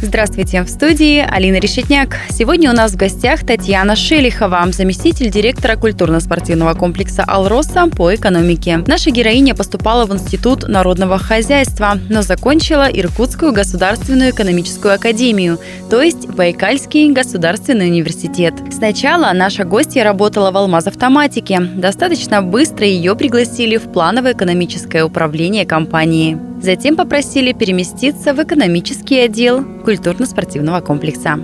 Здравствуйте, в студии Алина Решетняк. Сегодня у нас в гостях Татьяна Шелихова, заместитель директора культурно-спортивного комплекса «Алроса» по экономике. Наша героиня поступала в Институт народного хозяйства, но закончила Иркутскую государственную экономическую академию, то есть Байкальский государственный университет. Сначала наша гостья работала в «Алмаз-автоматике». Достаточно быстро ее пригласили в плановое экономическое управление компании. Затем попросили переместиться в экономический отдел культурно-спортивного комплекса.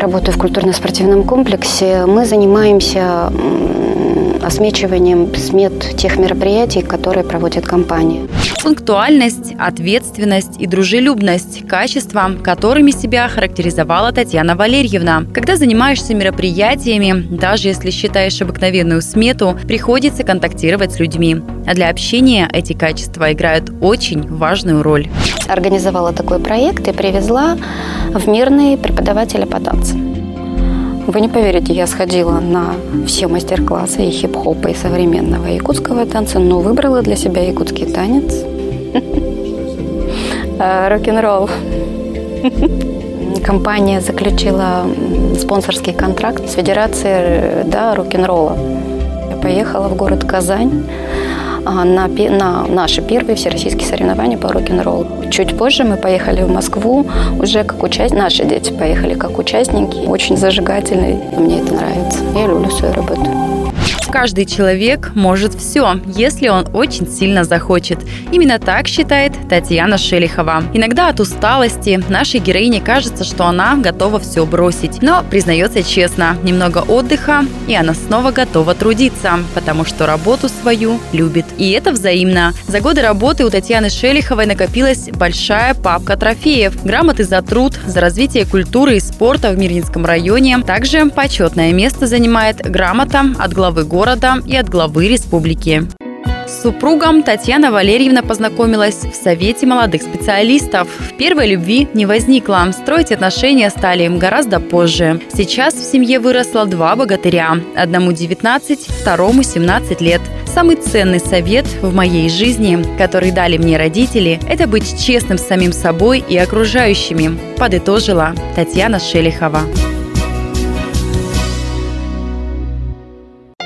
Работаю в культурно-спортивном комплексе. Мы занимаемся осмечиванием смет тех мероприятий, которые проводит компания. Пунктуальность, ответственность и дружелюбность – качества, которыми себя характеризовала Татьяна Валерьевна. Когда занимаешься мероприятиями, даже если считаешь обыкновенную смету, приходится контактировать с людьми. А для общения эти качества играют очень важную роль. Организовала такой проект и привезла в мирный преподавателя по танцам. Вы не поверите, я сходила на все мастер-классы и хип-хопа, и современного якутского танца, но выбрала для себя якутский танец. Э, рок-н-ролл. Компания заключила спонсорский контракт с Федерацией да, рок-н-ролла. Я поехала в город Казань а, на, на наши первые всероссийские соревнования по рок-н-роллу. Чуть позже мы поехали в Москву уже как участники. Наши дети поехали как участники. Очень зажигательный. Мне это нравится. Я люблю свою работу. Каждый человек может все, если он очень сильно захочет. Именно так считает Татьяна Шелихова. Иногда от усталости нашей героине кажется, что она готова все бросить. Но признается честно, немного отдыха, и она снова готова трудиться, потому что работу свою любит. И это взаимно. За годы работы у Татьяны Шелиховой накопилась большая папка трофеев. Грамоты за труд, за развитие культуры и спорта в Мирнинском районе. Также почетное место занимает грамота от главы города города и от главы республики. С супругом Татьяна Валерьевна познакомилась в Совете молодых специалистов. В первой любви не возникло. Строить отношения стали им гораздо позже. Сейчас в семье выросло два богатыря. Одному 19, второму 17 лет. Самый ценный совет в моей жизни, который дали мне родители, это быть честным с самим собой и окружающими, подытожила Татьяна Шелихова.